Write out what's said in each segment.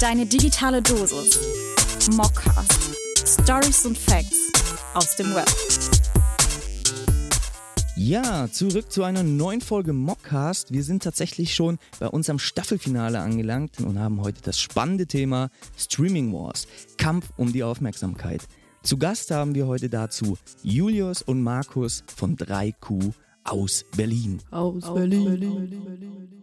Deine digitale Dosis. Mockcast. Stories und Facts aus dem Web. Ja, zurück zu einer neuen Folge Mockcast. Wir sind tatsächlich schon bei unserem Staffelfinale angelangt und haben heute das spannende Thema Streaming Wars. Kampf um die Aufmerksamkeit. Zu Gast haben wir heute dazu Julius und Markus von 3Q aus Berlin. Aus, aus Berlin.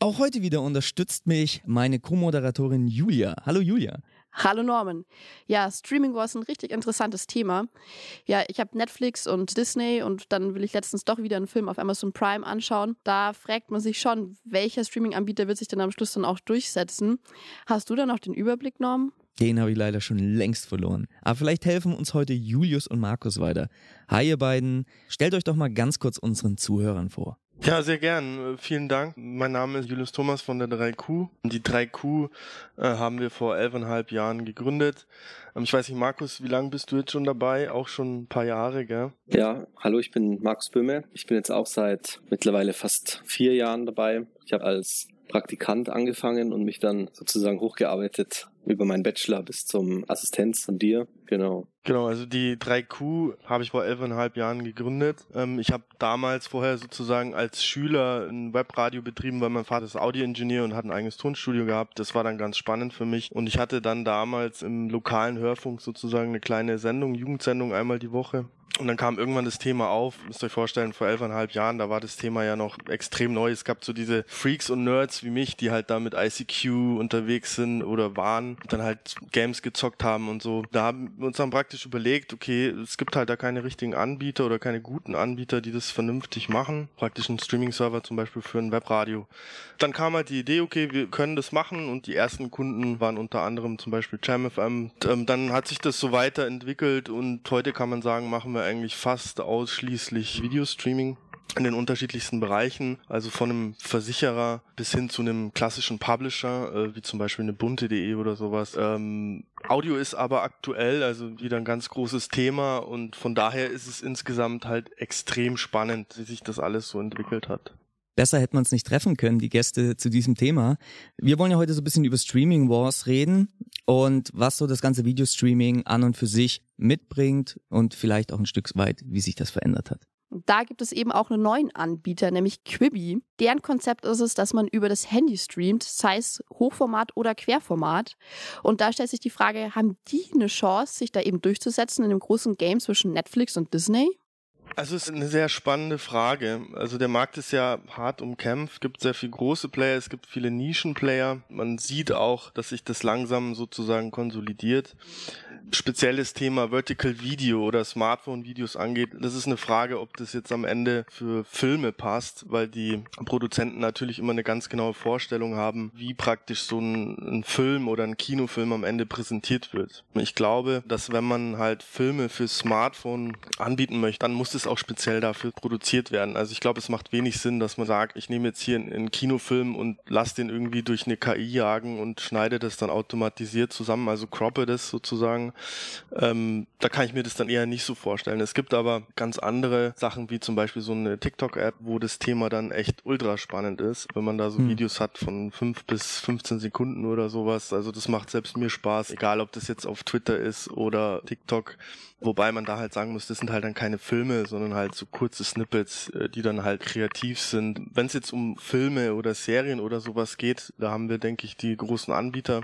Auch heute wieder unterstützt mich meine Co-Moderatorin Julia. Hallo Julia. Hallo Norman. Ja, Streaming war ein richtig interessantes Thema. Ja, ich habe Netflix und Disney und dann will ich letztens doch wieder einen Film auf Amazon Prime anschauen. Da fragt man sich schon, welcher Streaming-Anbieter wird sich denn am Schluss dann auch durchsetzen. Hast du da noch den Überblick, Norm? Den habe ich leider schon längst verloren. Aber vielleicht helfen uns heute Julius und Markus weiter. Hi ihr beiden, stellt euch doch mal ganz kurz unseren Zuhörern vor. Ja, sehr gern. Vielen Dank. Mein Name ist Julius Thomas von der 3Q. Die 3Q äh, haben wir vor elfeinhalb Jahren gegründet. Ähm, ich weiß nicht, Markus, wie lange bist du jetzt schon dabei? Auch schon ein paar Jahre, gell? Ja, hallo, ich bin Markus Böhme. Ich bin jetzt auch seit mittlerweile fast vier Jahren dabei. Ich habe als Praktikant angefangen und mich dann sozusagen hochgearbeitet über meinen Bachelor bis zum Assistenz von dir. Genau. Genau, also die 3Q habe ich vor elfeinhalb Jahren gegründet. Ähm, ich habe damals vorher sozusagen als Schüler ein Webradio betrieben, weil mein Vater ist Audioingenieur und hat ein eigenes Tonstudio gehabt. Das war dann ganz spannend für mich. Und ich hatte dann damals im lokalen Hörfunk sozusagen eine kleine Sendung, Jugendsendung einmal die Woche. Und dann kam irgendwann das Thema auf, müsst ihr euch vorstellen, vor elfeinhalb Jahren, da war das Thema ja noch extrem neu. Es gab so diese Freaks und Nerds wie mich, die halt da mit ICQ unterwegs sind oder waren, dann halt Games gezockt haben und so. Da haben wir uns dann praktisch überlegt, okay, es gibt halt da keine richtigen Anbieter oder keine guten Anbieter, die das vernünftig machen. Praktisch ein Streaming-Server zum Beispiel für ein Webradio. Dann kam halt die Idee, okay, wir können das machen und die ersten Kunden waren unter anderem zum Beispiel JamFM. Ähm, dann hat sich das so weiterentwickelt und heute kann man sagen, machen wir eigentlich fast ausschließlich Videostreaming in den unterschiedlichsten Bereichen, also von einem Versicherer bis hin zu einem klassischen Publisher, äh, wie zum Beispiel eine bunte.de oder sowas. Ähm, Audio ist aber aktuell, also wieder ein ganz großes Thema und von daher ist es insgesamt halt extrem spannend, wie sich das alles so entwickelt hat. Besser hätte man es nicht treffen können, die Gäste zu diesem Thema. Wir wollen ja heute so ein bisschen über Streaming Wars reden und was so das ganze Videostreaming an und für sich mitbringt und vielleicht auch ein Stück weit, wie sich das verändert hat. Da gibt es eben auch einen neuen Anbieter, nämlich Quibi. Deren Konzept ist es, dass man über das Handy streamt, sei es Hochformat oder Querformat. Und da stellt sich die Frage, haben die eine Chance, sich da eben durchzusetzen in dem großen Game zwischen Netflix und Disney? Also es ist eine sehr spannende Frage. Also der Markt ist ja hart umkämpft, es gibt sehr viele große Player, es gibt viele Nischenplayer. Man sieht auch, dass sich das langsam sozusagen konsolidiert spezielles Thema Vertical Video oder Smartphone-Videos angeht, das ist eine Frage, ob das jetzt am Ende für Filme passt, weil die Produzenten natürlich immer eine ganz genaue Vorstellung haben, wie praktisch so ein, ein Film oder ein Kinofilm am Ende präsentiert wird. Ich glaube, dass wenn man halt Filme für Smartphone anbieten möchte, dann muss es auch speziell dafür produziert werden. Also ich glaube, es macht wenig Sinn, dass man sagt, ich nehme jetzt hier einen Kinofilm und lasse den irgendwie durch eine KI jagen und schneide das dann automatisiert zusammen, also croppe das sozusagen ähm, da kann ich mir das dann eher nicht so vorstellen. Es gibt aber ganz andere Sachen, wie zum Beispiel so eine TikTok-App, wo das Thema dann echt ultra spannend ist, wenn man da so hm. Videos hat von fünf bis 15 Sekunden oder sowas. Also das macht selbst mir Spaß, egal ob das jetzt auf Twitter ist oder TikTok. Wobei man da halt sagen muss, das sind halt dann keine Filme, sondern halt so kurze Snippets, äh, die dann halt kreativ sind. Wenn es jetzt um Filme oder Serien oder sowas geht, da haben wir, denke ich, die großen Anbieter,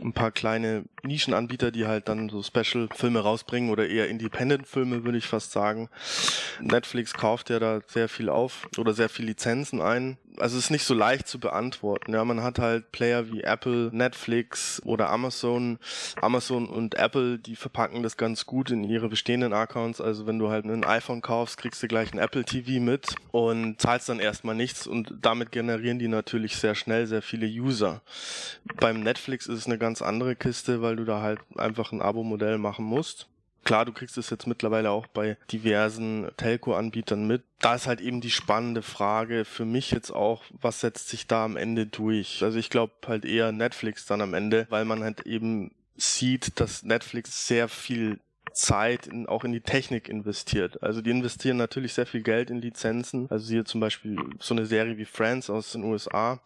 ein paar kleine Nischenanbieter, die halt dann so Special-Filme rausbringen oder eher Independent-Filme, würde ich fast sagen. Netflix kauft ja da sehr viel auf oder sehr viel Lizenzen ein also es ist nicht so leicht zu beantworten. Ja, man hat halt Player wie Apple, Netflix oder Amazon. Amazon und Apple, die verpacken das ganz gut in ihre bestehenden Accounts. Also wenn du halt ein iPhone kaufst, kriegst du gleich ein Apple TV mit und zahlst dann erstmal nichts und damit generieren die natürlich sehr schnell sehr viele User. Beim Netflix ist es eine ganz andere Kiste, weil du da halt einfach ein Abo-Modell machen musst. Klar, du kriegst es jetzt mittlerweile auch bei diversen Telco-Anbietern mit. Da ist halt eben die spannende Frage für mich jetzt auch, was setzt sich da am Ende durch? Also ich glaube halt eher Netflix dann am Ende, weil man halt eben sieht, dass Netflix sehr viel Zeit in, auch in die Technik investiert. Also die investieren natürlich sehr viel Geld in Lizenzen. Also hier zum Beispiel so eine Serie wie Friends aus den USA.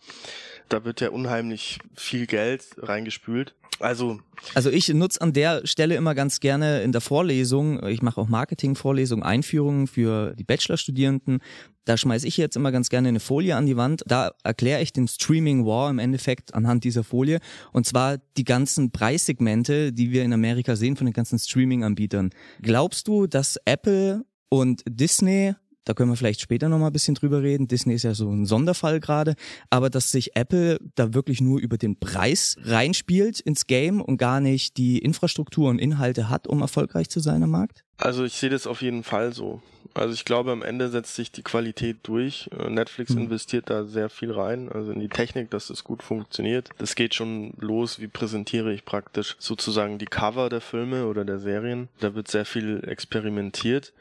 da wird ja unheimlich viel Geld reingespült. Also, also ich nutze an der Stelle immer ganz gerne in der Vorlesung, ich mache auch Marketing-Vorlesungen, Einführungen für die Bachelorstudierenden. Da schmeiße ich jetzt immer ganz gerne eine Folie an die Wand. Da erkläre ich den Streaming War im Endeffekt anhand dieser Folie. Und zwar die ganzen Preissegmente, die wir in Amerika sehen von den ganzen Streaming-Anbietern. Glaubst du, dass Apple und Disney da können wir vielleicht später nochmal ein bisschen drüber reden. Disney ist ja so ein Sonderfall gerade. Aber dass sich Apple da wirklich nur über den Preis reinspielt ins Game und gar nicht die Infrastruktur und Inhalte hat, um erfolgreich zu sein am Markt? Also ich sehe das auf jeden Fall so. Also ich glaube, am Ende setzt sich die Qualität durch. Äh, Netflix mhm. investiert da sehr viel rein, also in die Technik, dass es gut funktioniert. Das geht schon los, wie präsentiere ich praktisch sozusagen die Cover der Filme oder der Serien. Da wird sehr viel experimentiert.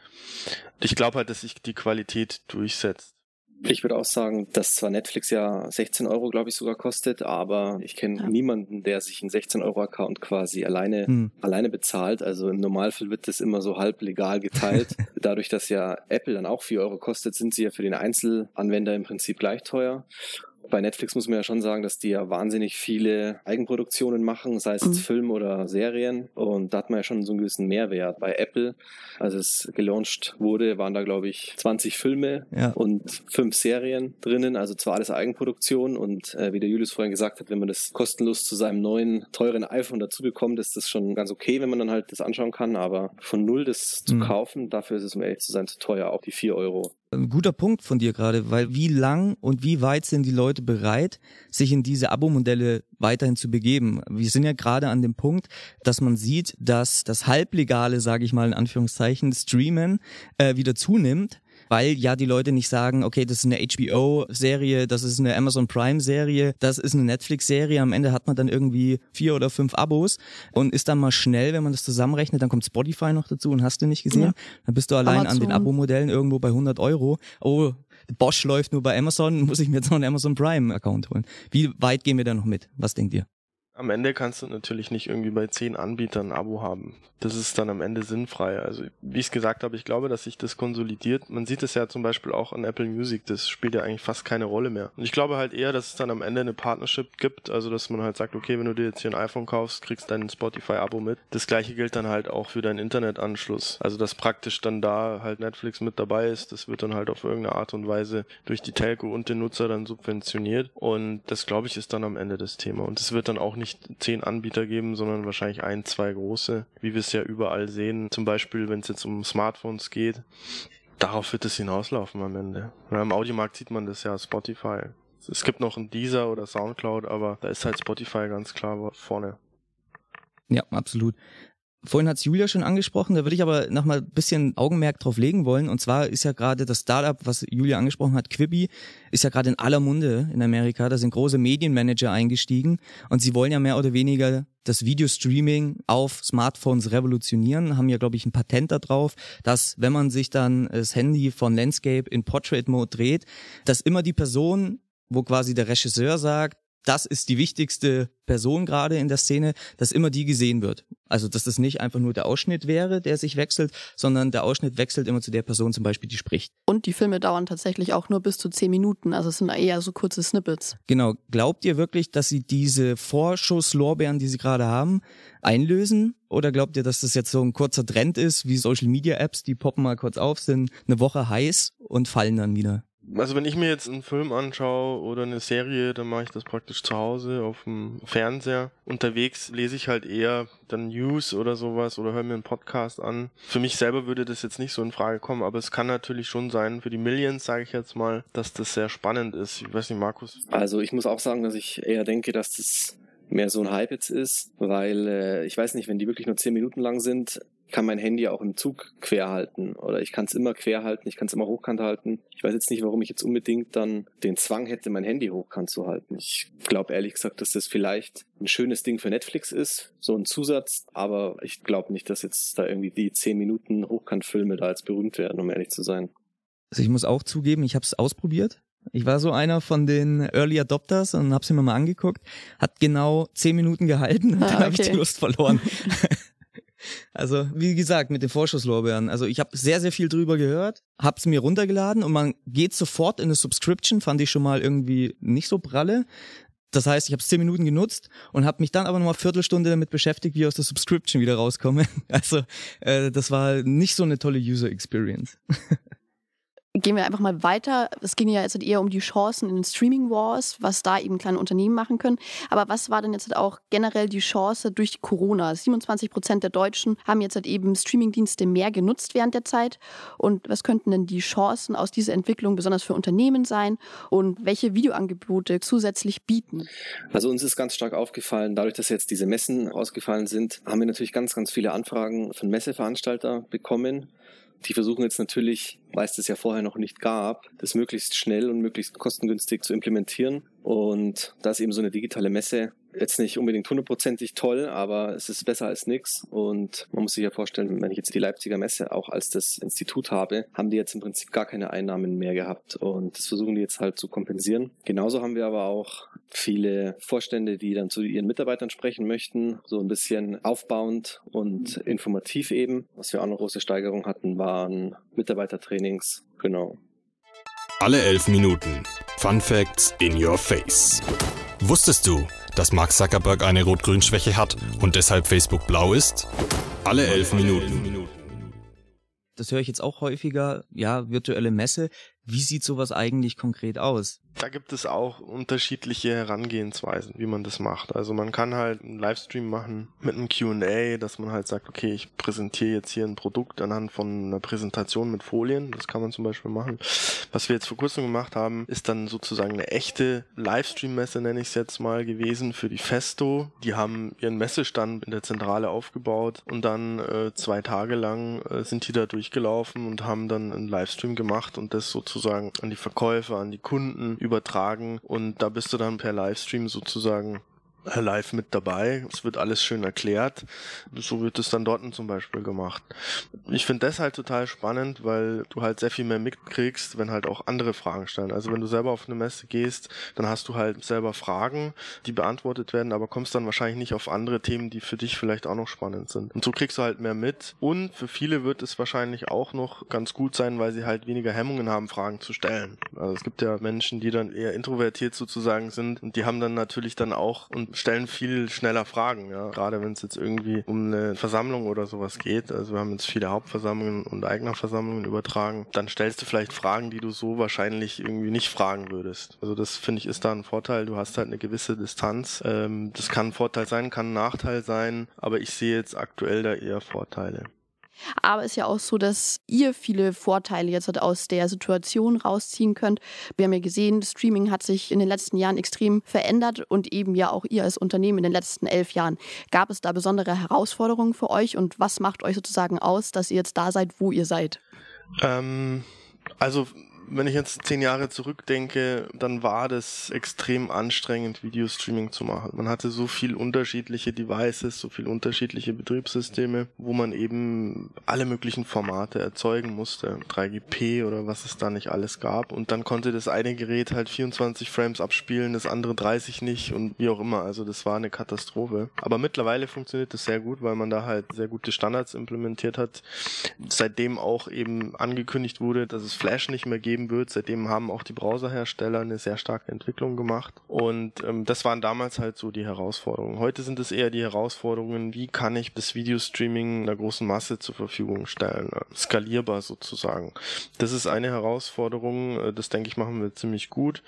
Ich glaube halt, dass sich die Qualität durchsetzt. Ich würde auch sagen, dass zwar Netflix ja 16 Euro, glaube ich, sogar kostet, aber ich kenne ja. niemanden, der sich einen 16 Euro Account quasi alleine, hm. alleine bezahlt. Also im Normalfall wird das immer so halb legal geteilt. Dadurch, dass ja Apple dann auch 4 Euro kostet, sind sie ja für den Einzelanwender im Prinzip gleich teuer. Bei Netflix muss man ja schon sagen, dass die ja wahnsinnig viele Eigenproduktionen machen, sei es mhm. Film oder Serien. Und da hat man ja schon so einen gewissen Mehrwert. Bei Apple, als es gelauncht wurde, waren da, glaube ich, 20 Filme ja. und fünf Serien drinnen. Also zwar alles Eigenproduktion. Und äh, wie der Julius vorhin gesagt hat, wenn man das kostenlos zu seinem neuen, teuren iPhone dazu bekommt, ist das schon ganz okay, wenn man dann halt das anschauen kann. Aber von null das zu mhm. kaufen, dafür ist es, um ehrlich zu sein, zu teuer. Auch die vier Euro. Ein guter Punkt von dir gerade, weil wie lang und wie weit sind die Leute bereit, sich in diese Abo-Modelle weiterhin zu begeben? Wir sind ja gerade an dem Punkt, dass man sieht, dass das halblegale, sage ich mal in Anführungszeichen, Streamen äh, wieder zunimmt weil ja die Leute nicht sagen, okay, das ist eine HBO-Serie, das ist eine Amazon Prime-Serie, das ist eine Netflix-Serie. Am Ende hat man dann irgendwie vier oder fünf Abos und ist dann mal schnell, wenn man das zusammenrechnet, dann kommt Spotify noch dazu und hast du nicht gesehen. Ja. Dann bist du allein Amazon. an den Abo-Modellen irgendwo bei 100 Euro. Oh, Bosch läuft nur bei Amazon, muss ich mir jetzt noch einen Amazon Prime-Account holen. Wie weit gehen wir da noch mit? Was denkt ihr? Am Ende kannst du natürlich nicht irgendwie bei zehn Anbietern ein Abo haben. Das ist dann am Ende sinnfrei. Also wie ich es gesagt habe, ich glaube, dass sich das konsolidiert. Man sieht es ja zum Beispiel auch an Apple Music. Das spielt ja eigentlich fast keine Rolle mehr. Und ich glaube halt eher, dass es dann am Ende eine Partnership gibt. Also dass man halt sagt, okay, wenn du dir jetzt hier ein iPhone kaufst, kriegst dein Spotify-Abo mit. Das gleiche gilt dann halt auch für deinen Internetanschluss. Also dass praktisch dann da halt Netflix mit dabei ist. Das wird dann halt auf irgendeine Art und Weise durch die Telco und den Nutzer dann subventioniert. Und das glaube ich ist dann am Ende das Thema. Und es wird dann auch nicht nicht zehn Anbieter geben, sondern wahrscheinlich ein, zwei große, wie wir es ja überall sehen. Zum Beispiel, wenn es jetzt um Smartphones geht. Darauf wird es hinauslaufen am Ende. Ja, Im Audiomarkt sieht man das ja, Spotify. Es gibt noch ein Deezer oder Soundcloud, aber da ist halt Spotify ganz klar vorne. Ja, absolut. Vorhin hat Julia schon angesprochen, da würde ich aber nochmal ein bisschen Augenmerk drauf legen wollen. Und zwar ist ja gerade das Startup, was Julia angesprochen hat, Quibi, ist ja gerade in aller Munde in Amerika. Da sind große Medienmanager eingestiegen und sie wollen ja mehr oder weniger das Videostreaming auf Smartphones revolutionieren, haben ja, glaube ich, ein Patent darauf, dass wenn man sich dann das Handy von Landscape in Portrait Mode dreht, dass immer die Person, wo quasi der Regisseur sagt, das ist die wichtigste Person gerade in der Szene, dass immer die gesehen wird. Also dass das nicht einfach nur der Ausschnitt wäre, der sich wechselt, sondern der Ausschnitt wechselt immer zu der Person zum Beispiel, die spricht. Und die Filme dauern tatsächlich auch nur bis zu zehn Minuten, also es sind eher so kurze Snippets. Genau. Glaubt ihr wirklich, dass sie diese Vorschusslorbeeren, die sie gerade haben, einlösen? Oder glaubt ihr, dass das jetzt so ein kurzer Trend ist, wie Social Media Apps, die poppen mal kurz auf, sind eine Woche heiß und fallen dann wieder? Also wenn ich mir jetzt einen Film anschaue oder eine Serie, dann mache ich das praktisch zu Hause auf dem Fernseher. Unterwegs lese ich halt eher dann News oder sowas oder höre mir einen Podcast an. Für mich selber würde das jetzt nicht so in Frage kommen, aber es kann natürlich schon sein, für die Millions, sage ich jetzt mal, dass das sehr spannend ist. Ich weiß nicht, Markus. Also ich muss auch sagen, dass ich eher denke, dass das mehr so ein Hype jetzt ist, weil äh, ich weiß nicht, wenn die wirklich nur zehn Minuten lang sind, kann mein Handy auch im Zug quer halten oder ich kann es immer quer halten, ich kann es immer hochkant halten. Ich weiß jetzt nicht, warum ich jetzt unbedingt dann den Zwang hätte, mein Handy hochkant zu halten. Ich glaube ehrlich gesagt, dass das vielleicht ein schönes Ding für Netflix ist, so ein Zusatz, aber ich glaube nicht, dass jetzt da irgendwie die 10 Minuten Hochkantfilme da als berühmt werden, um ehrlich zu sein. Also ich muss auch zugeben, ich habe es ausprobiert. Ich war so einer von den Early Adopters und hab's mir mal angeguckt. Hat genau zehn Minuten gehalten und ah, dann okay. habe ich die Lust verloren. Also, wie gesagt, mit den Vorschusslorbeeren. Also, ich habe sehr, sehr viel drüber gehört, hab's mir runtergeladen und man geht sofort in eine Subscription, fand ich schon mal irgendwie nicht so pralle. Das heißt, ich habe zehn Minuten genutzt und habe mich dann aber nochmal Viertelstunde damit beschäftigt, wie ich aus der Subscription wieder rauskomme. Also äh, das war nicht so eine tolle User Experience. gehen wir einfach mal weiter. Es ging ja jetzt eher um die Chancen in den Streaming Wars, was da eben kleine Unternehmen machen können. Aber was war denn jetzt auch generell die Chance durch Corona? 27 Prozent der Deutschen haben jetzt halt eben Streamingdienste mehr genutzt während der Zeit. Und was könnten denn die Chancen aus dieser Entwicklung besonders für Unternehmen sein? Und welche Videoangebote zusätzlich bieten? Also uns ist ganz stark aufgefallen, dadurch, dass jetzt diese Messen ausgefallen sind, haben wir natürlich ganz, ganz viele Anfragen von Messeveranstalter bekommen die versuchen jetzt natürlich, weil es das ja vorher noch nicht gab, das möglichst schnell und möglichst kostengünstig zu implementieren. Und da ist eben so eine digitale Messe jetzt nicht unbedingt hundertprozentig toll, aber es ist besser als nichts. Und man muss sich ja vorstellen, wenn ich jetzt die Leipziger Messe auch als das Institut habe, haben die jetzt im Prinzip gar keine Einnahmen mehr gehabt. Und das versuchen die jetzt halt zu kompensieren. Genauso haben wir aber auch viele Vorstände, die dann zu ihren Mitarbeitern sprechen möchten, so ein bisschen aufbauend und informativ eben. Was wir auch eine große Steigerung hatten, waren Mitarbeitertrainings. Genau. Alle elf Minuten. Fun Facts in your face. Wusstest du, dass Mark Zuckerberg eine Rot-Grün-Schwäche hat und deshalb Facebook blau ist? Alle elf Minuten. Das höre ich jetzt auch häufiger. Ja, virtuelle Messe. Wie sieht sowas eigentlich konkret aus? Da gibt es auch unterschiedliche Herangehensweisen, wie man das macht. Also man kann halt einen Livestream machen mit einem Q&A, dass man halt sagt, okay, ich präsentiere jetzt hier ein Produkt anhand von einer Präsentation mit Folien. Das kann man zum Beispiel machen. Was wir jetzt vor kurzem gemacht haben, ist dann sozusagen eine echte Livestream-Messe, nenne ich es jetzt mal, gewesen für die Festo. Die haben ihren Messestand in der Zentrale aufgebaut und dann äh, zwei Tage lang äh, sind die da durchgelaufen und haben dann einen Livestream gemacht und das sozusagen sozusagen an die Verkäufer, an die Kunden übertragen. Und da bist du dann per Livestream sozusagen live mit dabei. Es wird alles schön erklärt. So wird es dann dort zum Beispiel gemacht. Ich finde das halt total spannend, weil du halt sehr viel mehr mitkriegst, wenn halt auch andere Fragen stellen. Also wenn du selber auf eine Messe gehst, dann hast du halt selber Fragen, die beantwortet werden, aber kommst dann wahrscheinlich nicht auf andere Themen, die für dich vielleicht auch noch spannend sind. Und so kriegst du halt mehr mit. Und für viele wird es wahrscheinlich auch noch ganz gut sein, weil sie halt weniger Hemmungen haben, Fragen zu stellen. Also es gibt ja Menschen, die dann eher introvertiert sozusagen sind und die haben dann natürlich dann auch und stellen viel schneller Fragen, ja. Gerade wenn es jetzt irgendwie um eine Versammlung oder sowas geht. Also wir haben jetzt viele Hauptversammlungen und Eignerversammlungen übertragen. Dann stellst du vielleicht Fragen, die du so wahrscheinlich irgendwie nicht fragen würdest. Also das finde ich ist da ein Vorteil. Du hast halt eine gewisse Distanz. Ähm, das kann ein Vorteil sein, kann ein Nachteil sein, aber ich sehe jetzt aktuell da eher Vorteile. Aber es ist ja auch so, dass ihr viele Vorteile jetzt halt aus der Situation rausziehen könnt. Wir haben ja gesehen, Streaming hat sich in den letzten Jahren extrem verändert und eben ja auch ihr als Unternehmen in den letzten elf Jahren. Gab es da besondere Herausforderungen für euch und was macht euch sozusagen aus, dass ihr jetzt da seid, wo ihr seid? Ähm, also wenn ich jetzt zehn Jahre zurückdenke, dann war das extrem anstrengend, Videostreaming zu machen. Man hatte so viel unterschiedliche Devices, so viel unterschiedliche Betriebssysteme, wo man eben alle möglichen Formate erzeugen musste. 3GP oder was es da nicht alles gab. Und dann konnte das eine Gerät halt 24 Frames abspielen, das andere 30 nicht und wie auch immer. Also das war eine Katastrophe. Aber mittlerweile funktioniert das sehr gut, weil man da halt sehr gute Standards implementiert hat. Seitdem auch eben angekündigt wurde, dass es Flash nicht mehr gibt geben wird. Seitdem haben auch die Browserhersteller eine sehr starke Entwicklung gemacht. Und ähm, das waren damals halt so die Herausforderungen. Heute sind es eher die Herausforderungen, wie kann ich das Videostreaming einer großen Masse zur Verfügung stellen, äh, skalierbar sozusagen. Das ist eine Herausforderung, äh, das denke ich machen wir ziemlich gut.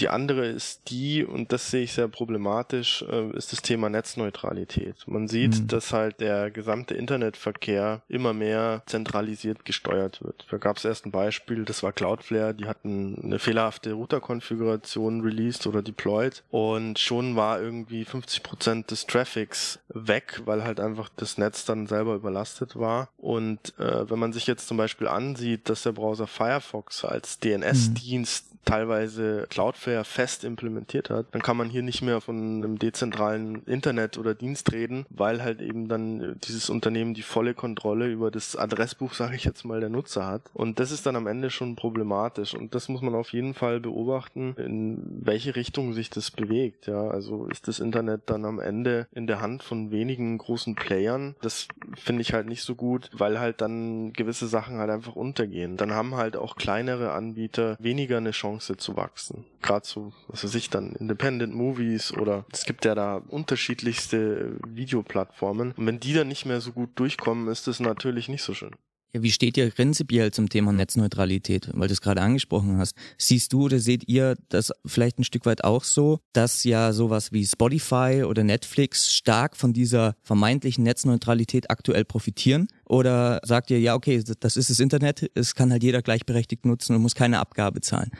Die andere ist die, und das sehe ich sehr problematisch, äh, ist das Thema Netzneutralität. Man sieht, mhm. dass halt der gesamte Internetverkehr immer mehr zentralisiert gesteuert wird. Da gab es erst ein Beispiel, das war Cloudflare Cloudflare, die hatten eine fehlerhafte Routerkonfiguration released oder deployed und schon war irgendwie 50 Prozent des Traffics weg, weil halt einfach das Netz dann selber überlastet war. Und äh, wenn man sich jetzt zum Beispiel ansieht, dass der Browser Firefox als DNS-Dienst mhm teilweise Cloudflare fest implementiert hat, dann kann man hier nicht mehr von einem dezentralen Internet oder Dienst reden, weil halt eben dann dieses Unternehmen die volle Kontrolle über das Adressbuch, sage ich jetzt mal, der Nutzer hat. Und das ist dann am Ende schon problematisch. Und das muss man auf jeden Fall beobachten, in welche Richtung sich das bewegt. Ja, also ist das Internet dann am Ende in der Hand von wenigen großen Playern. Das finde ich halt nicht so gut, weil halt dann gewisse Sachen halt einfach untergehen. Dann haben halt auch kleinere Anbieter weniger eine Chance Chance zu wachsen. Gerade so, was weiß ich dann, Independent Movies oder es gibt ja da unterschiedlichste Videoplattformen. Und wenn die dann nicht mehr so gut durchkommen, ist das natürlich nicht so schön. Ja, wie steht ihr prinzipiell zum Thema Netzneutralität, weil du es gerade angesprochen hast? Siehst du oder seht ihr das vielleicht ein Stück weit auch so, dass ja sowas wie Spotify oder Netflix stark von dieser vermeintlichen Netzneutralität aktuell profitieren? Oder sagt ihr, ja, okay, das ist das Internet, es kann halt jeder gleichberechtigt nutzen und muss keine Abgabe zahlen?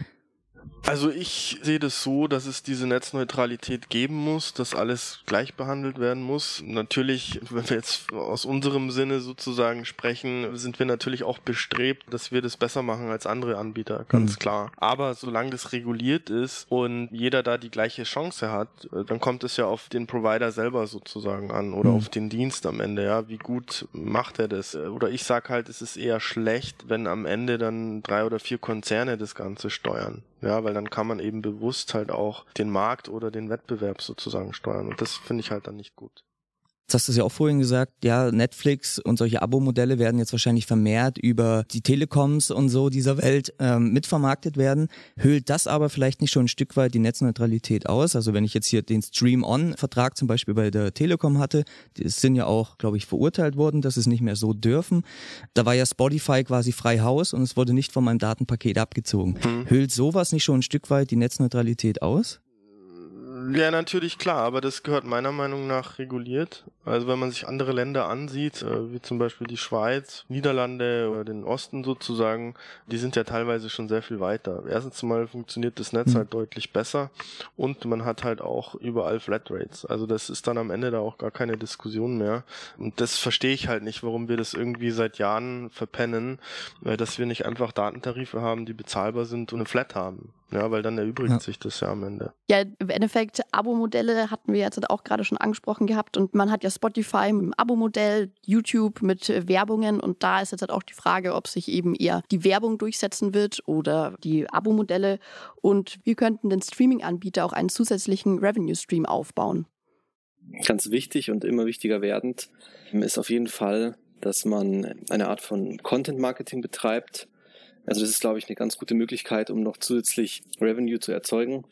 Also ich sehe das so, dass es diese Netzneutralität geben muss, dass alles gleich behandelt werden muss. Natürlich, wenn wir jetzt aus unserem Sinne sozusagen sprechen, sind wir natürlich auch bestrebt, dass wir das besser machen als andere Anbieter, ganz mhm. klar. Aber solange das reguliert ist und jeder da die gleiche Chance hat, dann kommt es ja auf den Provider selber sozusagen an oder mhm. auf den Dienst am Ende, ja. Wie gut macht er das? Oder ich sag halt, es ist eher schlecht, wenn am Ende dann drei oder vier Konzerne das Ganze steuern. Ja, weil dann kann man eben bewusst halt auch den Markt oder den Wettbewerb sozusagen steuern. Und das finde ich halt dann nicht gut. Jetzt hast du es ja auch vorhin gesagt, ja, Netflix und solche Abo-Modelle werden jetzt wahrscheinlich vermehrt über die Telekoms und so dieser Welt ähm, mitvermarktet werden. Höhlt das aber vielleicht nicht schon ein Stück weit die Netzneutralität aus? Also wenn ich jetzt hier den Stream-On-Vertrag zum Beispiel bei der Telekom hatte, die sind ja auch, glaube ich, verurteilt worden, dass es nicht mehr so dürfen. Da war ja Spotify quasi frei Haus und es wurde nicht von meinem Datenpaket abgezogen. Hm. Höhlt sowas nicht schon ein Stück weit die Netzneutralität aus? Ja, natürlich klar, aber das gehört meiner Meinung nach reguliert. Also wenn man sich andere Länder ansieht, äh, wie zum Beispiel die Schweiz, Niederlande oder den Osten sozusagen, die sind ja teilweise schon sehr viel weiter. Erstens mal funktioniert das Netz mhm. halt deutlich besser und man hat halt auch überall Flatrates. Also das ist dann am Ende da auch gar keine Diskussion mehr. Und das verstehe ich halt nicht, warum wir das irgendwie seit Jahren verpennen, dass wir nicht einfach Datentarife haben, die bezahlbar sind und eine Flat haben. Ja, weil dann erübrigt ja. sich das ja am Ende. Ja, im Endeffekt, Abo-Modelle hatten wir jetzt auch gerade schon angesprochen gehabt und man hat ja Spotify mit dem Abo-Modell, YouTube mit Werbungen und da ist jetzt halt auch die Frage, ob sich eben eher die Werbung durchsetzen wird oder die Abo-Modelle und wir könnten den Streaming-Anbieter auch einen zusätzlichen Revenue-Stream aufbauen. Ganz wichtig und immer wichtiger werdend ist auf jeden Fall, dass man eine Art von Content-Marketing betreibt, also das ist, glaube ich, eine ganz gute Möglichkeit, um noch zusätzlich Revenue zu erzeugen.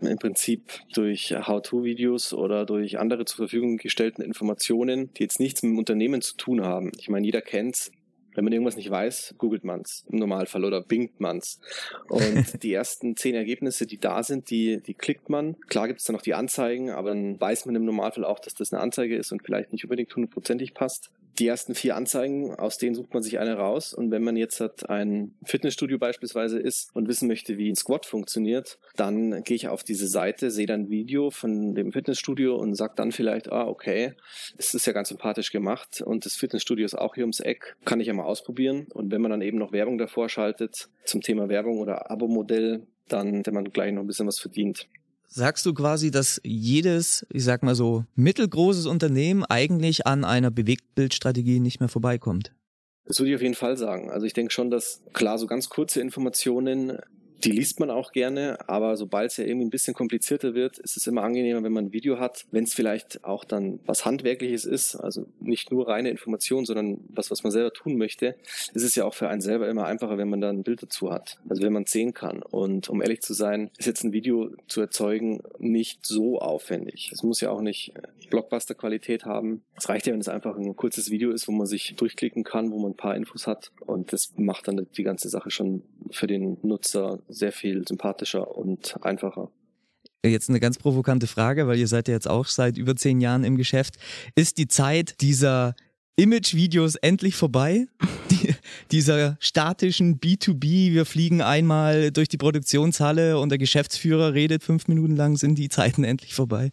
Im Prinzip durch How-to-Videos oder durch andere zur Verfügung gestellten Informationen, die jetzt nichts mit dem Unternehmen zu tun haben. Ich meine, jeder kennt's. Wenn man irgendwas nicht weiß, googelt man's im Normalfall oder bingt man's. Und die ersten zehn Ergebnisse, die da sind, die, die klickt man. Klar gibt es dann noch die Anzeigen, aber dann weiß man im Normalfall auch, dass das eine Anzeige ist und vielleicht nicht unbedingt hundertprozentig passt die ersten vier Anzeigen, aus denen sucht man sich eine raus. Und wenn man jetzt hat ein Fitnessstudio beispielsweise ist und wissen möchte, wie ein Squat funktioniert, dann gehe ich auf diese Seite, sehe dann ein Video von dem Fitnessstudio und sage dann vielleicht, ah, okay, es ist ja ganz sympathisch gemacht und das Fitnessstudio ist auch hier ums Eck, kann ich ja mal ausprobieren. Und wenn man dann eben noch Werbung davor schaltet zum Thema Werbung oder Abo-Modell, dann hat man gleich noch ein bisschen was verdient sagst du quasi, dass jedes, ich sag mal so, mittelgroßes Unternehmen eigentlich an einer Bewegtbildstrategie nicht mehr vorbeikommt? Das würde ich auf jeden Fall sagen. Also ich denke schon, dass klar so ganz kurze Informationen die liest man auch gerne, aber sobald es ja irgendwie ein bisschen komplizierter wird, ist es immer angenehmer, wenn man ein Video hat, wenn es vielleicht auch dann was Handwerkliches ist, also nicht nur reine Information, sondern was, was man selber tun möchte. Es ist ja auch für einen selber immer einfacher, wenn man da ein Bild dazu hat, also wenn man sehen kann. Und um ehrlich zu sein, ist jetzt ein Video zu erzeugen nicht so aufwendig. Es muss ja auch nicht Blockbuster-Qualität haben. Es reicht ja, wenn es einfach ein kurzes Video ist, wo man sich durchklicken kann, wo man ein paar Infos hat. Und das macht dann die ganze Sache schon für den Nutzer sehr viel sympathischer und einfacher. Jetzt eine ganz provokante Frage, weil ihr seid ja jetzt auch seit über zehn Jahren im Geschäft. Ist die Zeit dieser Image-Videos endlich vorbei? Die, dieser statischen B2B, wir fliegen einmal durch die Produktionshalle und der Geschäftsführer redet fünf Minuten lang, sind die Zeiten endlich vorbei?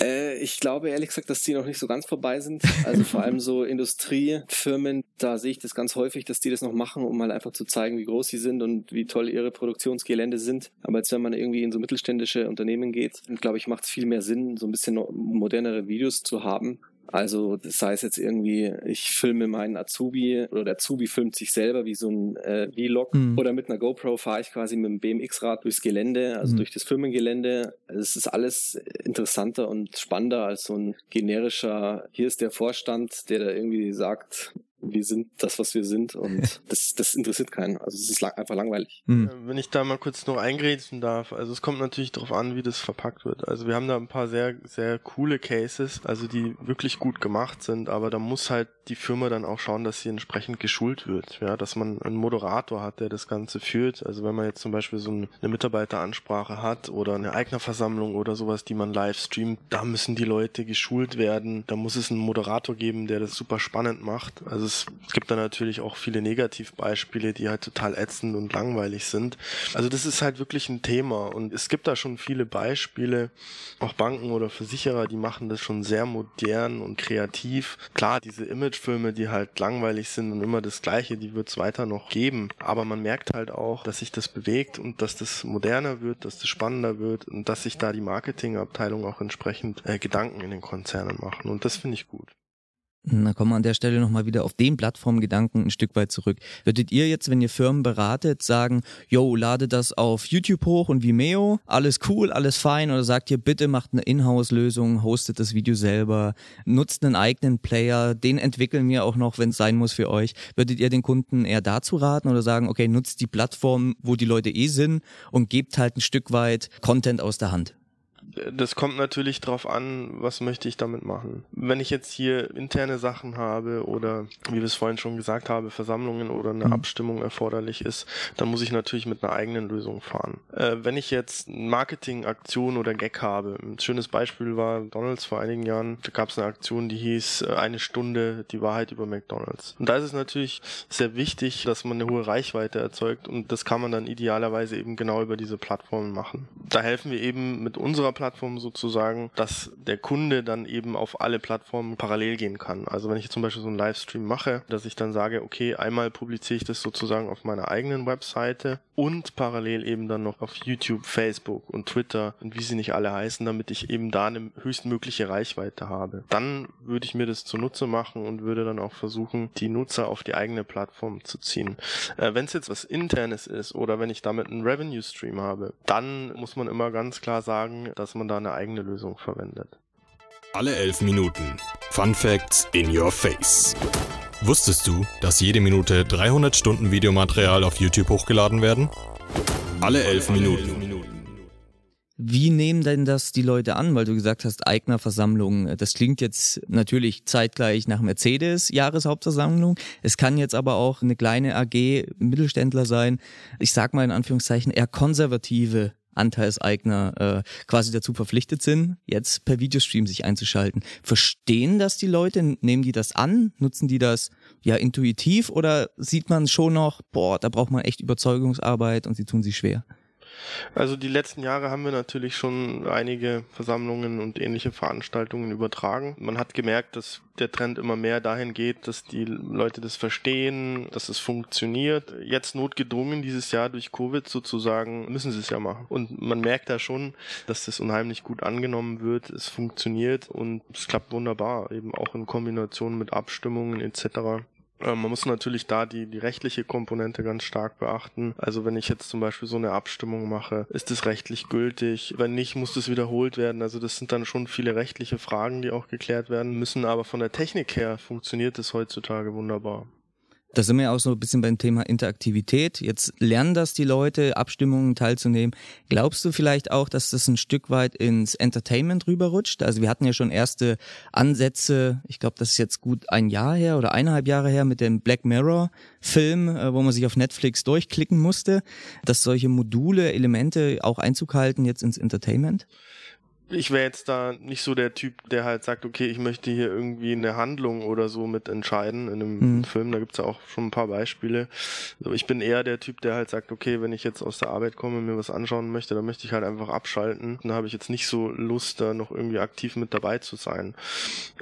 Äh, ich glaube ehrlich gesagt, dass die noch nicht so ganz vorbei sind. Also vor allem so Industriefirmen, da sehe ich das ganz häufig, dass die das noch machen, um mal einfach zu zeigen, wie groß sie sind und wie toll ihre Produktionsgelände sind. Aber jetzt, wenn man irgendwie in so mittelständische Unternehmen geht, glaube ich, macht es viel mehr Sinn, so ein bisschen modernere Videos zu haben also das heißt jetzt irgendwie, ich filme meinen Azubi oder der Azubi filmt sich selber wie so ein äh, Vlog mhm. oder mit einer GoPro fahre ich quasi mit dem BMX-Rad durchs Gelände, also mhm. durch das Firmengelände. Es ist alles interessanter und spannender als so ein generischer, hier ist der Vorstand, der da irgendwie sagt, wir sind das, was wir sind und das, das interessiert keinen. Also es ist lang, einfach langweilig. Mhm. Wenn ich da mal kurz noch eingrätschen darf, also es kommt natürlich darauf an, wie das verpackt wird. Also wir haben da ein paar sehr, sehr coole Cases, also die wirklich gut gemacht sind, aber da muss halt die Firma dann auch schauen, dass sie entsprechend geschult wird, ja, dass man einen Moderator hat, der das Ganze führt. Also wenn man jetzt zum Beispiel so eine Mitarbeiteransprache hat oder eine Eignerversammlung oder sowas, die man live streamt, da müssen die Leute geschult werden. Da muss es einen Moderator geben, der das super spannend macht. Also es, gibt da natürlich auch viele Negativbeispiele, die halt total ätzend und langweilig sind. Also das ist halt wirklich ein Thema und es gibt da schon viele Beispiele, auch Banken oder Versicherer, die machen das schon sehr modern und kreativ. Klar, diese Imagefilme, die halt langweilig sind und immer das Gleiche, die wird es weiter noch geben. Aber man merkt halt auch, dass sich das bewegt und dass das moderner wird, dass das spannender wird und dass sich da die Marketingabteilung auch entsprechend äh, Gedanken in den Konzernen machen. Und das finde ich gut. Da kommen wir an der Stelle nochmal wieder auf den Plattformgedanken ein Stück weit zurück. Würdet ihr jetzt, wenn ihr Firmen beratet, sagen, yo, lade das auf YouTube hoch und Vimeo, alles cool, alles fein, oder sagt ihr, bitte macht eine Inhouse-Lösung, hostet das Video selber, nutzt einen eigenen Player, den entwickeln wir auch noch, wenn es sein muss für euch. Würdet ihr den Kunden eher dazu raten oder sagen, okay, nutzt die Plattform, wo die Leute eh sind und gebt halt ein Stück weit Content aus der Hand? Das kommt natürlich drauf an, was möchte ich damit machen. Wenn ich jetzt hier interne Sachen habe oder, wie wir es vorhin schon gesagt haben, Versammlungen oder eine mhm. Abstimmung erforderlich ist, dann muss ich natürlich mit einer eigenen Lösung fahren. Äh, wenn ich jetzt Marketingaktion oder Gag habe, ein schönes Beispiel war McDonalds vor einigen Jahren, da gab es eine Aktion, die hieß äh, eine Stunde die Wahrheit über McDonalds. Und da ist es natürlich sehr wichtig, dass man eine hohe Reichweite erzeugt und das kann man dann idealerweise eben genau über diese Plattformen machen. Da helfen wir eben mit unserer Plattform sozusagen, dass der Kunde dann eben auf alle Plattformen parallel gehen kann. Also wenn ich zum Beispiel so einen Livestream mache, dass ich dann sage, okay, einmal publiziere ich das sozusagen auf meiner eigenen Webseite und parallel eben dann noch auf YouTube, Facebook und Twitter und wie sie nicht alle heißen, damit ich eben da eine höchstmögliche Reichweite habe. Dann würde ich mir das zunutze machen und würde dann auch versuchen, die Nutzer auf die eigene Plattform zu ziehen. Äh, wenn es jetzt was internes ist oder wenn ich damit einen Revenue Stream habe, dann muss man immer ganz klar sagen, dass man da eine eigene Lösung verwendet. Alle elf Minuten. Fun Facts in your face. Wusstest du, dass jede Minute 300 Stunden Videomaterial auf YouTube hochgeladen werden? Alle elf Minuten. Wie nehmen denn das die Leute an? Weil du gesagt hast, Eignerversammlung. Das klingt jetzt natürlich zeitgleich nach Mercedes Jahreshauptversammlung. Es kann jetzt aber auch eine kleine AG Mittelständler sein. Ich sag mal in Anführungszeichen eher konservative Anteilseigner äh, quasi dazu verpflichtet sind, jetzt per Videostream sich einzuschalten. Verstehen das die Leute? Nehmen die das an? Nutzen die das ja intuitiv oder sieht man schon noch, boah, da braucht man echt Überzeugungsarbeit und sie tun sich schwer? Also die letzten Jahre haben wir natürlich schon einige Versammlungen und ähnliche Veranstaltungen übertragen. Man hat gemerkt, dass der Trend immer mehr dahin geht, dass die Leute das verstehen, dass es funktioniert. Jetzt notgedrungen dieses Jahr durch Covid sozusagen müssen sie es ja machen. Und man merkt da schon, dass das unheimlich gut angenommen wird. Es funktioniert und es klappt wunderbar, eben auch in Kombination mit Abstimmungen etc. Ähm, man muss natürlich da die, die rechtliche Komponente ganz stark beachten. Also wenn ich jetzt zum Beispiel so eine Abstimmung mache, ist es rechtlich gültig? Wenn nicht, muss das wiederholt werden. Also das sind dann schon viele rechtliche Fragen, die auch geklärt werden müssen. Aber von der Technik her funktioniert es heutzutage wunderbar. Da sind wir ja auch so ein bisschen beim Thema Interaktivität. Jetzt lernen das die Leute, Abstimmungen teilzunehmen. Glaubst du vielleicht auch, dass das ein Stück weit ins Entertainment rüberrutscht? Also wir hatten ja schon erste Ansätze, ich glaube, das ist jetzt gut ein Jahr her oder eineinhalb Jahre her mit dem Black Mirror Film, äh, wo man sich auf Netflix durchklicken musste, dass solche Module, Elemente auch Einzug halten jetzt ins Entertainment? Ich wäre jetzt da nicht so der Typ, der halt sagt, okay, ich möchte hier irgendwie eine Handlung oder so mit entscheiden in einem mhm. Film. Da gibt's ja auch schon ein paar Beispiele. Also ich bin eher der Typ, der halt sagt, okay, wenn ich jetzt aus der Arbeit komme und mir was anschauen möchte, dann möchte ich halt einfach abschalten. Dann habe ich jetzt nicht so Lust, da noch irgendwie aktiv mit dabei zu sein.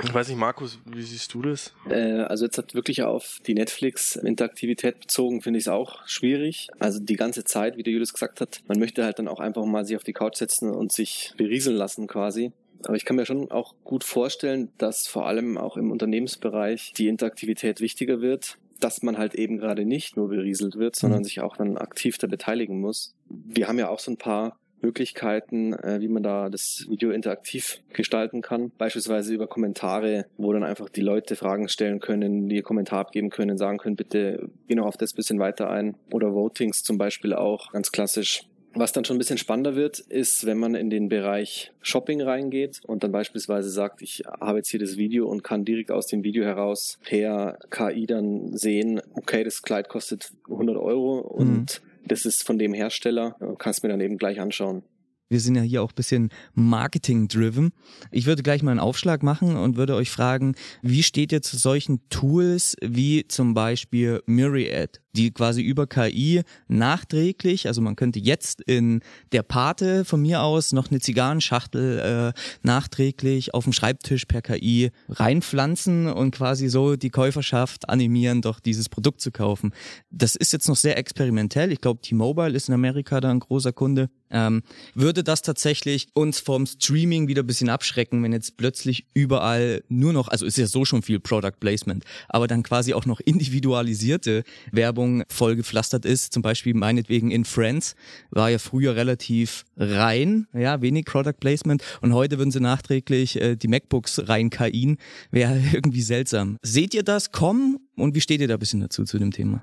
Ich weiß nicht, Markus, wie siehst du das? Äh, also jetzt hat wirklich auf die Netflix-Interaktivität bezogen, finde ich es auch schwierig. Also die ganze Zeit, wie der Julius gesagt hat, man möchte halt dann auch einfach mal sich auf die Couch setzen und sich berieseln lassen lassen quasi. Aber ich kann mir schon auch gut vorstellen, dass vor allem auch im Unternehmensbereich die Interaktivität wichtiger wird, dass man halt eben gerade nicht nur berieselt wird, sondern mhm. sich auch dann aktiv da beteiligen muss. Wir haben ja auch so ein paar Möglichkeiten, äh, wie man da das Video interaktiv gestalten kann. Beispielsweise über Kommentare, wo dann einfach die Leute Fragen stellen können, die ihr Kommentar abgeben können, sagen können, bitte geh noch auf das bisschen weiter ein. Oder Votings zum Beispiel auch, ganz klassisch. Was dann schon ein bisschen spannender wird, ist, wenn man in den Bereich Shopping reingeht und dann beispielsweise sagt, ich habe jetzt hier das Video und kann direkt aus dem Video heraus per KI dann sehen, okay, das Kleid kostet 100 Euro und mhm. das ist von dem Hersteller, kannst mir dann eben gleich anschauen. Wir sind ja hier auch ein bisschen marketing-driven. Ich würde gleich mal einen Aufschlag machen und würde euch fragen, wie steht ihr zu solchen Tools wie zum Beispiel Myriad? Die quasi über KI nachträglich, also man könnte jetzt in der Pate von mir aus noch eine Zigarrenschachtel äh, nachträglich auf dem Schreibtisch per KI reinpflanzen und quasi so die Käuferschaft animieren, doch dieses Produkt zu kaufen. Das ist jetzt noch sehr experimentell. Ich glaube, T-Mobile ist in Amerika da ein großer Kunde. Ähm, würde das tatsächlich uns vom Streaming wieder ein bisschen abschrecken, wenn jetzt plötzlich überall nur noch, also ist ja so schon viel Product Placement, aber dann quasi auch noch individualisierte Werbung Werbung vollgepflastert ist. Zum Beispiel meinetwegen in Friends war ja früher relativ rein, ja, wenig Product Placement und heute würden sie nachträglich äh, die MacBooks rein KIen. Wäre irgendwie seltsam. Seht ihr das kommen und wie steht ihr da ein bisschen dazu zu dem Thema?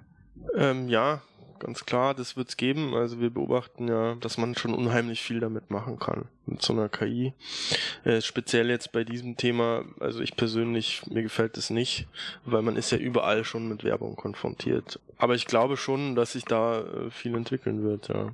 Ähm, ja, ganz klar, das wird es geben. Also wir beobachten ja, dass man schon unheimlich viel damit machen kann mit so einer KI. Äh, speziell jetzt bei diesem Thema, also ich persönlich, mir gefällt es nicht, weil man ist ja überall schon mit Werbung konfrontiert. Aber ich glaube schon, dass sich da äh, viel entwickeln wird, ja.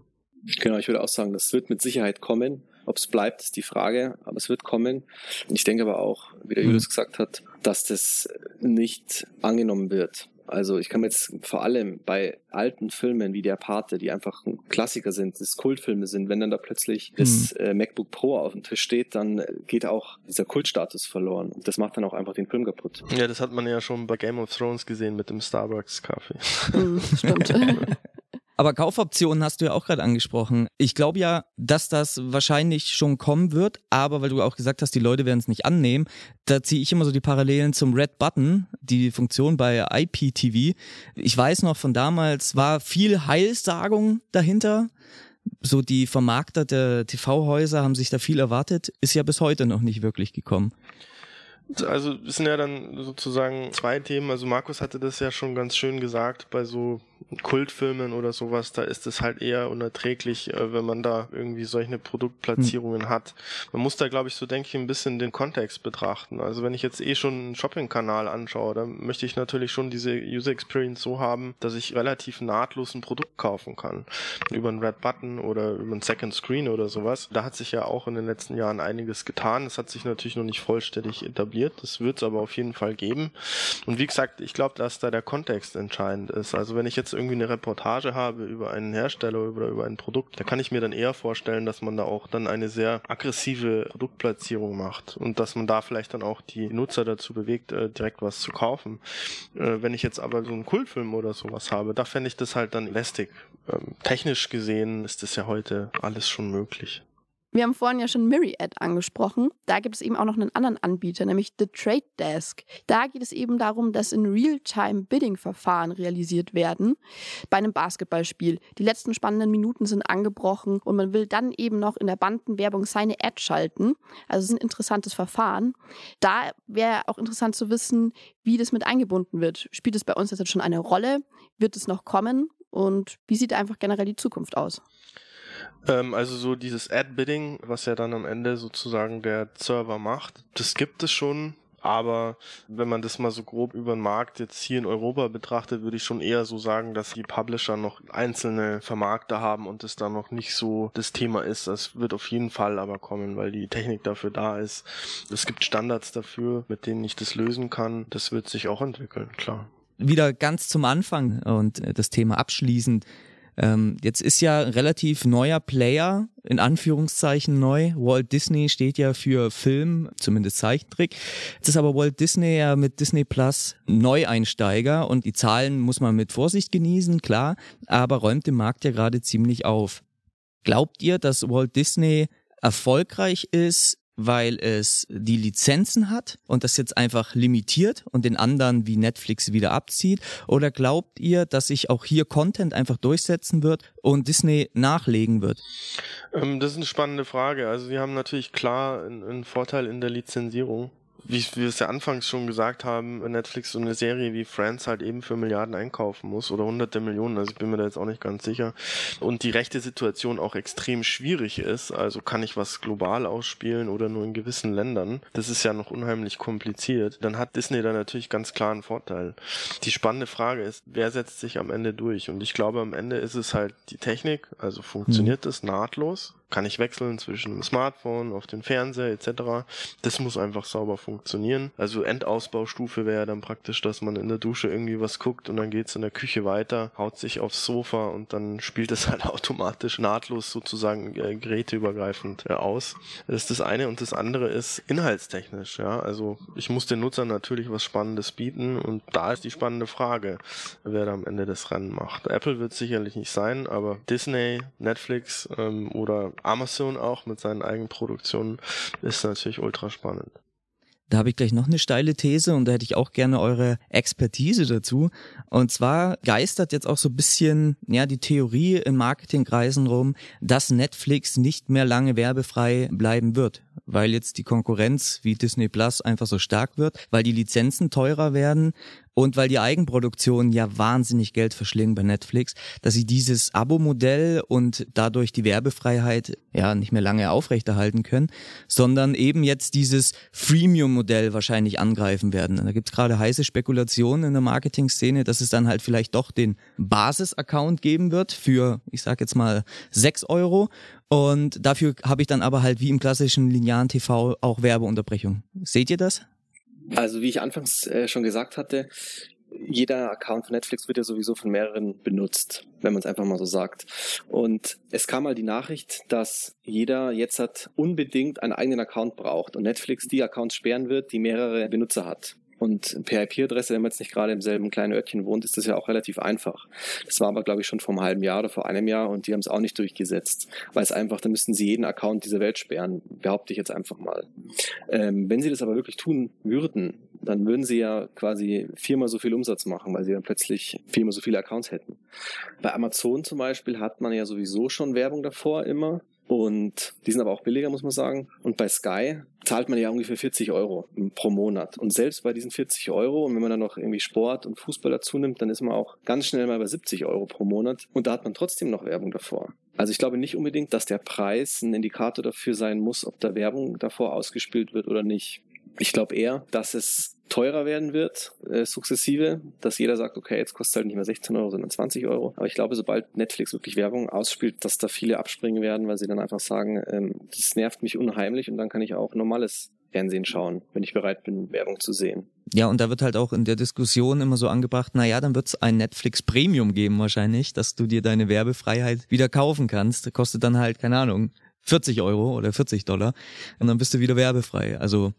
Genau, ich würde auch sagen, das wird mit Sicherheit kommen. Ob es bleibt, ist die Frage, aber es wird kommen. Ich denke aber auch, wie der Julius mhm. gesagt hat, dass das nicht angenommen wird. Also ich kann mir jetzt vor allem bei alten Filmen wie Der Pate, die einfach ein Klassiker sind, das Kultfilme sind, wenn dann da plötzlich mhm. das äh, MacBook Pro auf dem Tisch steht, dann geht auch dieser Kultstatus verloren. Das macht dann auch einfach den Film kaputt. Ja, das hat man ja schon bei Game of Thrones gesehen mit dem Starbucks-Kaffee. Mhm, stimmt. Aber Kaufoptionen hast du ja auch gerade angesprochen. Ich glaube ja, dass das wahrscheinlich schon kommen wird, aber weil du auch gesagt hast, die Leute werden es nicht annehmen, da ziehe ich immer so die Parallelen zum Red Button, die Funktion bei IPTV. Ich weiß noch von damals war viel Heilsagung dahinter. So die Vermarkter der TV-Häuser haben sich da viel erwartet, ist ja bis heute noch nicht wirklich gekommen. Also es sind ja dann sozusagen zwei Themen. Also Markus hatte das ja schon ganz schön gesagt bei so Kultfilmen oder sowas, da ist es halt eher unerträglich, äh, wenn man da irgendwie solche Produktplatzierungen hm. hat. Man muss da, glaube ich, so denke ich, ein bisschen den Kontext betrachten. Also wenn ich jetzt eh schon einen Shopping-Kanal anschaue, dann möchte ich natürlich schon diese User Experience so haben, dass ich relativ nahtlos ein Produkt kaufen kann. Über einen Red Button oder über einen Second Screen oder sowas. Da hat sich ja auch in den letzten Jahren einiges getan. Es hat sich natürlich noch nicht vollständig etabliert. Das wird es aber auf jeden Fall geben. Und wie gesagt, ich glaube, dass da der Kontext entscheidend ist. Also wenn ich jetzt irgendwie eine Reportage habe über einen Hersteller oder über ein Produkt, da kann ich mir dann eher vorstellen, dass man da auch dann eine sehr aggressive Produktplatzierung macht und dass man da vielleicht dann auch die Nutzer dazu bewegt, äh, direkt was zu kaufen. Äh, wenn ich jetzt aber so einen Kultfilm oder sowas habe, da fände ich das halt dann lästig. Ähm, technisch gesehen ist das ja heute alles schon möglich. Wir haben vorhin ja schon Myriad angesprochen. Da gibt es eben auch noch einen anderen Anbieter, nämlich The Trade Desk. Da geht es eben darum, dass in Real-Time-Bidding-Verfahren realisiert werden. Bei einem Basketballspiel. Die letzten spannenden Minuten sind angebrochen und man will dann eben noch in der Bandenwerbung seine Ad schalten. Also es ist ein interessantes Verfahren. Da wäre auch interessant zu wissen, wie das mit eingebunden wird. Spielt es bei uns jetzt schon eine Rolle? Wird es noch kommen? Und wie sieht einfach generell die Zukunft aus? Ähm, also so dieses Ad-Bidding, was ja dann am Ende sozusagen der Server macht, das gibt es schon. Aber wenn man das mal so grob über den Markt jetzt hier in Europa betrachtet, würde ich schon eher so sagen, dass die Publisher noch einzelne Vermarkter haben und es da noch nicht so das Thema ist. Das wird auf jeden Fall aber kommen, weil die Technik dafür da ist. Es gibt Standards dafür, mit denen ich das lösen kann. Das wird sich auch entwickeln, klar. Wieder ganz zum Anfang und das Thema abschließend. Ähm, jetzt ist ja ein relativ neuer Player, in Anführungszeichen neu. Walt Disney steht ja für Film, zumindest Zeichentrick. Jetzt ist aber Walt Disney ja mit Disney Plus Neueinsteiger und die Zahlen muss man mit Vorsicht genießen, klar, aber räumt den Markt ja gerade ziemlich auf. Glaubt ihr, dass Walt Disney erfolgreich ist, weil es die Lizenzen hat und das jetzt einfach limitiert und den anderen wie Netflix wieder abzieht? Oder glaubt ihr, dass sich auch hier Content einfach durchsetzen wird und Disney nachlegen wird? Ähm, das ist eine spannende Frage. Also wir haben natürlich klar einen Vorteil in der Lizenzierung wie wir es ja anfangs schon gesagt haben, Netflix so eine Serie wie Friends halt eben für Milliarden einkaufen muss oder hunderte Millionen, also ich bin mir da jetzt auch nicht ganz sicher. Und die rechte Situation auch extrem schwierig ist, also kann ich was global ausspielen oder nur in gewissen Ländern. Das ist ja noch unheimlich kompliziert. Dann hat Disney da natürlich ganz klar einen Vorteil. Die spannende Frage ist, wer setzt sich am Ende durch? Und ich glaube, am Ende ist es halt die Technik, also funktioniert es mhm. nahtlos, kann ich wechseln zwischen Smartphone auf den Fernseher etc. Das muss einfach sauber funktionieren. Also Endausbaustufe wäre dann praktisch, dass man in der Dusche irgendwie was guckt und dann geht's in der Küche weiter, haut sich aufs Sofa und dann spielt es halt automatisch nahtlos sozusagen äh, geräteübergreifend äh, aus. Das ist das eine und das andere ist inhaltstechnisch. Ja, also ich muss den Nutzern natürlich was Spannendes bieten und da ist die spannende Frage, wer da am Ende das Rennen macht. Apple wird sicherlich nicht sein, aber Disney, Netflix ähm, oder Amazon auch mit seinen eigenen Produktionen ist natürlich ultra spannend. Da habe ich gleich noch eine steile These und da hätte ich auch gerne eure Expertise dazu. Und zwar geistert jetzt auch so ein bisschen, ja, die Theorie in Marketingkreisen rum, dass Netflix nicht mehr lange werbefrei bleiben wird weil jetzt die Konkurrenz wie Disney Plus einfach so stark wird, weil die Lizenzen teurer werden und weil die Eigenproduktionen ja wahnsinnig Geld verschlingen bei Netflix, dass sie dieses Abo-Modell und dadurch die Werbefreiheit ja nicht mehr lange aufrechterhalten können, sondern eben jetzt dieses Freemium-Modell wahrscheinlich angreifen werden. Und da gibt's gerade heiße Spekulationen in der Marketing-Szene, dass es dann halt vielleicht doch den Basis-Account geben wird für, ich sag jetzt mal, sechs Euro und dafür habe ich dann aber halt wie im klassischen linearen TV auch Werbeunterbrechung. Seht ihr das? Also wie ich anfangs äh, schon gesagt hatte, jeder Account von Netflix wird ja sowieso von mehreren benutzt, wenn man es einfach mal so sagt. Und es kam mal die Nachricht, dass jeder jetzt hat unbedingt einen eigenen Account braucht und Netflix die Accounts sperren wird, die mehrere Benutzer hat. Und per IP-Adresse, wenn man jetzt nicht gerade im selben kleinen Örtchen wohnt, ist das ja auch relativ einfach. Das war aber, glaube ich, schon vor einem halben Jahr oder vor einem Jahr und die haben es auch nicht durchgesetzt. Weil es einfach, da müssten sie jeden Account dieser Welt sperren, behaupte ich jetzt einfach mal. Ähm, wenn sie das aber wirklich tun würden, dann würden sie ja quasi viermal so viel Umsatz machen, weil sie dann plötzlich viermal so viele Accounts hätten. Bei Amazon zum Beispiel hat man ja sowieso schon Werbung davor immer. Und die sind aber auch billiger, muss man sagen. Und bei Sky zahlt man ja ungefähr 40 Euro pro Monat. Und selbst bei diesen 40 Euro, und wenn man dann noch irgendwie Sport und Fußball dazu nimmt, dann ist man auch ganz schnell mal bei 70 Euro pro Monat. Und da hat man trotzdem noch Werbung davor. Also ich glaube nicht unbedingt, dass der Preis ein Indikator dafür sein muss, ob da Werbung davor ausgespielt wird oder nicht. Ich glaube eher, dass es teurer werden wird, äh, sukzessive, dass jeder sagt, okay, jetzt kostet es halt nicht mehr 16 Euro, sondern 20 Euro. Aber ich glaube, sobald Netflix wirklich Werbung ausspielt, dass da viele abspringen werden, weil sie dann einfach sagen, ähm, das nervt mich unheimlich und dann kann ich auch normales Fernsehen schauen, wenn ich bereit bin, Werbung zu sehen. Ja, und da wird halt auch in der Diskussion immer so angebracht, na ja, dann wird es ein Netflix Premium geben wahrscheinlich, dass du dir deine Werbefreiheit wieder kaufen kannst. Kostet dann halt, keine Ahnung, 40 Euro oder 40 Dollar und dann bist du wieder werbefrei. Also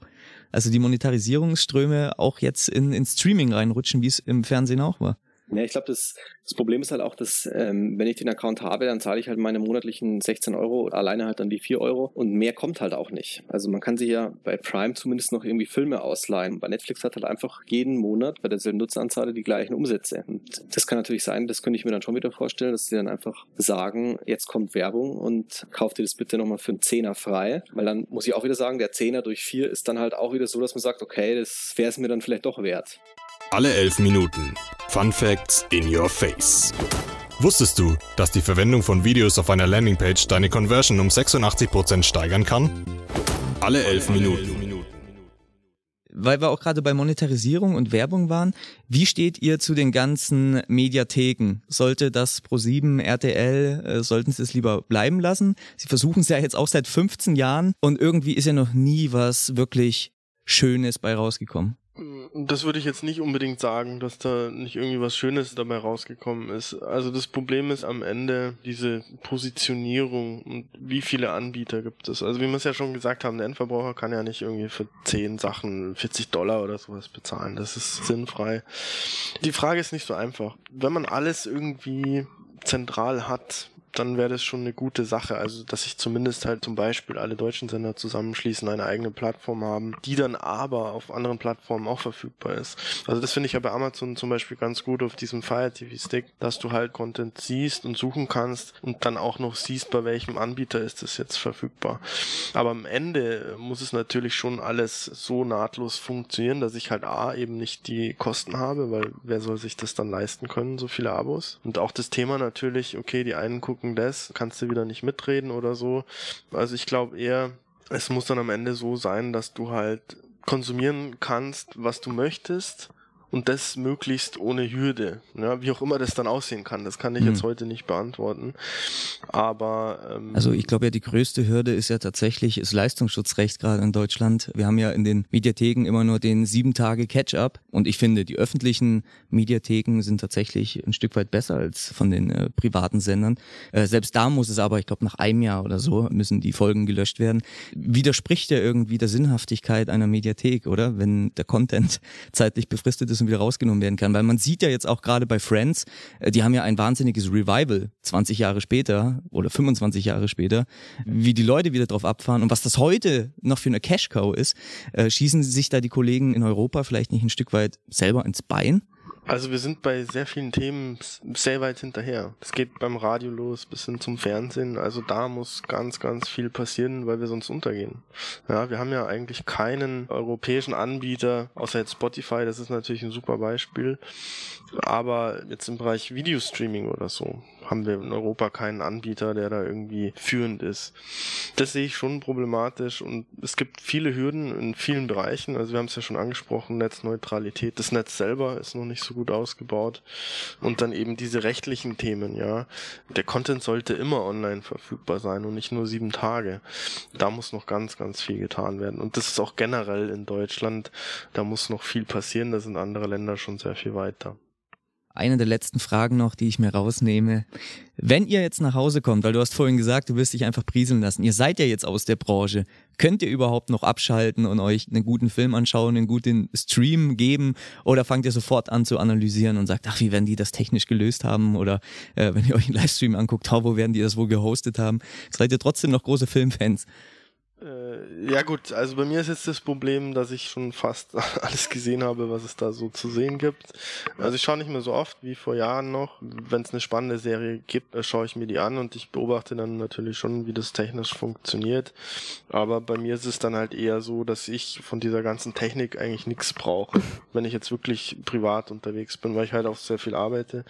also die Monetarisierungsströme auch jetzt in, in Streaming reinrutschen, wie es im Fernsehen auch war. Ja, ich glaube, das, das Problem ist halt auch, dass ähm, wenn ich den Account habe, dann zahle ich halt meine monatlichen 16 Euro, alleine halt dann die 4 Euro und mehr kommt halt auch nicht. Also man kann sich ja bei Prime zumindest noch irgendwie Filme ausleihen. Bei Netflix hat halt einfach jeden Monat bei derselben Nutzeranzahl die gleichen Umsätze. Und das kann natürlich sein, das könnte ich mir dann schon wieder vorstellen, dass sie dann einfach sagen, jetzt kommt Werbung und kauft dir das bitte nochmal für einen Zehner frei. Weil dann muss ich auch wieder sagen, der Zehner durch 4 ist dann halt auch wieder so, dass man sagt, okay, das wäre es mir dann vielleicht doch wert. Alle elf Minuten. Fun Facts in your face. Wusstest du, dass die Verwendung von Videos auf einer Landingpage deine Conversion um 86% steigern kann? Alle elf Minuten. Weil wir auch gerade bei Monetarisierung und Werbung waren, wie steht ihr zu den ganzen Mediatheken? Sollte das Pro7, RTL, äh, sollten sie es lieber bleiben lassen? Sie versuchen es ja jetzt auch seit 15 Jahren und irgendwie ist ja noch nie was wirklich Schönes bei rausgekommen. Das würde ich jetzt nicht unbedingt sagen, dass da nicht irgendwie was Schönes dabei rausgekommen ist. Also das Problem ist am Ende diese Positionierung und wie viele Anbieter gibt es. Also wie wir es ja schon gesagt haben, der Endverbraucher kann ja nicht irgendwie für 10 Sachen 40 Dollar oder sowas bezahlen. Das ist sinnfrei. Die Frage ist nicht so einfach. Wenn man alles irgendwie zentral hat, dann wäre das schon eine gute Sache. Also, dass sich zumindest halt zum Beispiel alle deutschen Sender zusammenschließen, eine eigene Plattform haben, die dann aber auf anderen Plattformen auch verfügbar ist. Also, das finde ich ja bei Amazon zum Beispiel ganz gut auf diesem Fire TV Stick, dass du halt Content siehst und suchen kannst und dann auch noch siehst, bei welchem Anbieter ist das jetzt verfügbar. Aber am Ende muss es natürlich schon alles so nahtlos funktionieren, dass ich halt A eben nicht die Kosten habe, weil wer soll sich das dann leisten können, so viele Abos? Und auch das Thema natürlich, okay, die einen gucken das, kannst du wieder nicht mitreden oder so. Also ich glaube eher, es muss dann am Ende so sein, dass du halt konsumieren kannst, was du möchtest und das möglichst ohne Hürde. Ja, wie auch immer das dann aussehen kann, das kann ich mhm. jetzt heute nicht beantworten. Aber ähm, also ich glaube ja, die größte Hürde ist ja tatsächlich das Leistungsschutzrecht gerade in Deutschland. Wir haben ja in den Mediatheken immer nur den sieben Tage Catch-up und ich finde, die öffentlichen Mediatheken sind tatsächlich ein Stück weit besser als von den äh, privaten Sendern. Äh, selbst da muss es aber, ich glaube, nach einem Jahr oder so müssen die Folgen gelöscht werden. Widerspricht ja irgendwie der Sinnhaftigkeit einer Mediathek, oder? Wenn der Content zeitlich befristet ist und wieder rausgenommen werden kann. Weil man sieht ja jetzt auch gerade bei Friends, äh, die haben ja ein wahnsinniges Revival 20 Jahre später oder 25 Jahre später, wie die Leute wieder drauf abfahren und was das heute noch für eine Cash-Cow ist, äh, schießen sich da die Kollegen in Europa vielleicht nicht ein Stück weit selber ins Bein? Also wir sind bei sehr vielen Themen sehr weit hinterher. Es geht beim Radio los bis hin zum Fernsehen. Also da muss ganz, ganz viel passieren, weil wir sonst untergehen. Ja, wir haben ja eigentlich keinen europäischen Anbieter, außer jetzt Spotify, das ist natürlich ein super Beispiel. Aber jetzt im Bereich Videostreaming oder so haben wir in Europa keinen Anbieter, der da irgendwie führend ist. Das sehe ich schon problematisch und es gibt viele Hürden in vielen Bereichen. Also wir haben es ja schon angesprochen, Netzneutralität. Das Netz selber ist noch nicht so gut ausgebaut. Und dann eben diese rechtlichen Themen, ja. Der Content sollte immer online verfügbar sein und nicht nur sieben Tage. Da muss noch ganz, ganz viel getan werden. Und das ist auch generell in Deutschland. Da muss noch viel passieren. Da sind andere Länder schon sehr viel weiter eine der letzten Fragen noch, die ich mir rausnehme. Wenn ihr jetzt nach Hause kommt, weil du hast vorhin gesagt, du wirst dich einfach prieseln lassen, ihr seid ja jetzt aus der Branche, könnt ihr überhaupt noch abschalten und euch einen guten Film anschauen, einen guten Stream geben oder fangt ihr sofort an zu analysieren und sagt, ach, wie werden die das technisch gelöst haben oder äh, wenn ihr euch einen Livestream anguckt, wo werden die das wohl gehostet haben? Seid ihr trotzdem noch große Filmfans? Äh, ja gut, also bei mir ist jetzt das Problem, dass ich schon fast alles gesehen habe, was es da so zu sehen gibt. Also ich schaue nicht mehr so oft wie vor Jahren noch. Wenn es eine spannende Serie gibt, äh, schaue ich mir die an und ich beobachte dann natürlich schon, wie das technisch funktioniert. Aber bei mir ist es dann halt eher so, dass ich von dieser ganzen Technik eigentlich nichts brauche. Wenn ich jetzt wirklich privat unterwegs bin, weil ich halt auch sehr viel arbeite,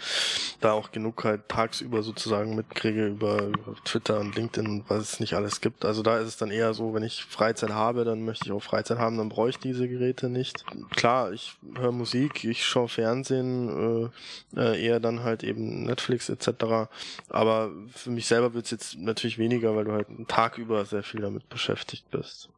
da auch genug halt tagsüber sozusagen mitkriege über, über Twitter und LinkedIn, was es nicht alles gibt. Also da ist es dann eher so, so, wenn ich Freizeit habe, dann möchte ich auch Freizeit haben, dann brauche ich diese Geräte nicht. Klar, ich höre Musik, ich schaue Fernsehen, äh, äh, eher dann halt eben Netflix etc. Aber für mich selber wird es jetzt natürlich weniger, weil du halt einen Tag über sehr viel damit beschäftigt bist.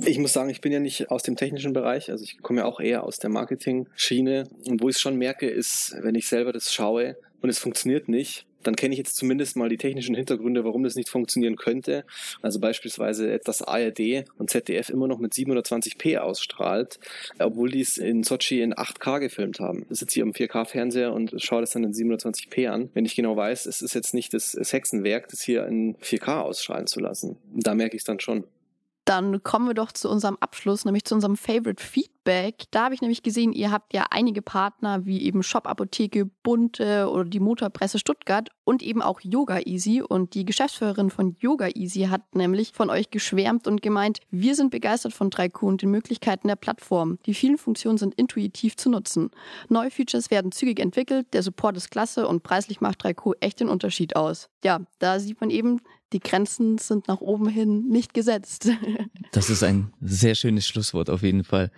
Ich muss sagen, ich bin ja nicht aus dem technischen Bereich, also ich komme ja auch eher aus der Marketing-Schiene. Und wo ich es schon merke, ist, wenn ich selber das schaue und es funktioniert nicht, dann kenne ich jetzt zumindest mal die technischen Hintergründe, warum das nicht funktionieren könnte. Also beispielsweise, dass ARD und ZDF immer noch mit 720p ausstrahlt, obwohl die es in Sochi in 8K gefilmt haben. Ich sitze hier am 4K-Fernseher und schaue das dann in 720p an. Wenn ich genau weiß, es ist jetzt nicht das Hexenwerk, das hier in 4K ausstrahlen zu lassen. Da merke ich es dann schon. Dann kommen wir doch zu unserem Abschluss, nämlich zu unserem Favorite Feedback. Da habe ich nämlich gesehen, ihr habt ja einige Partner wie eben Shop Apotheke, Bunte oder die Motorpresse Stuttgart und eben auch Yoga Easy. Und die Geschäftsführerin von Yoga Easy hat nämlich von euch geschwärmt und gemeint, wir sind begeistert von 3Q und den Möglichkeiten der Plattform. Die vielen Funktionen sind intuitiv zu nutzen. Neue Features werden zügig entwickelt, der Support ist klasse und preislich macht 3Q echt den Unterschied aus. Ja, da sieht man eben, die Grenzen sind nach oben hin nicht gesetzt. Das ist ein sehr schönes Schlusswort auf jeden Fall.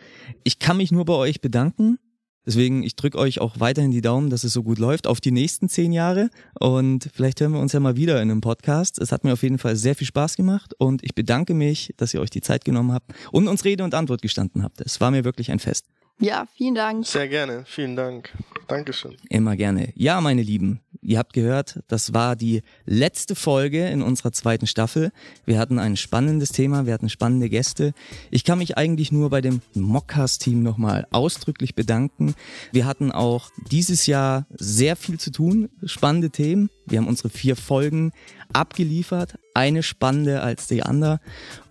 Ich kann mich nur bei euch bedanken. Deswegen, ich drücke euch auch weiterhin die Daumen, dass es so gut läuft auf die nächsten zehn Jahre. Und vielleicht hören wir uns ja mal wieder in einem Podcast. Es hat mir auf jeden Fall sehr viel Spaß gemacht und ich bedanke mich, dass ihr euch die Zeit genommen habt und uns Rede und Antwort gestanden habt. Es war mir wirklich ein Fest. Ja, vielen Dank. Sehr gerne, vielen Dank. Dankeschön. Immer gerne. Ja, meine Lieben, ihr habt gehört, das war die letzte Folge in unserer zweiten Staffel. Wir hatten ein spannendes Thema, wir hatten spannende Gäste. Ich kann mich eigentlich nur bei dem Mockcast-Team nochmal ausdrücklich bedanken. Wir hatten auch dieses Jahr sehr viel zu tun, spannende Themen. Wir haben unsere vier Folgen abgeliefert, eine spannende als die andere.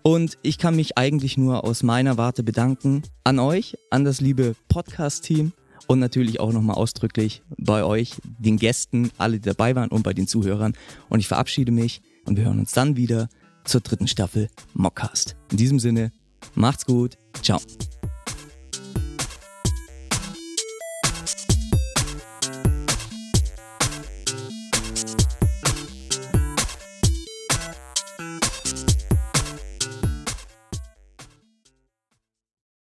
Und ich kann mich eigentlich nur aus meiner Warte bedanken an euch, an das liebe Podcast-Team und natürlich auch nochmal ausdrücklich bei euch, den Gästen, alle, die dabei waren und bei den Zuhörern. Und ich verabschiede mich und wir hören uns dann wieder zur dritten Staffel Mockcast. In diesem Sinne, macht's gut, ciao.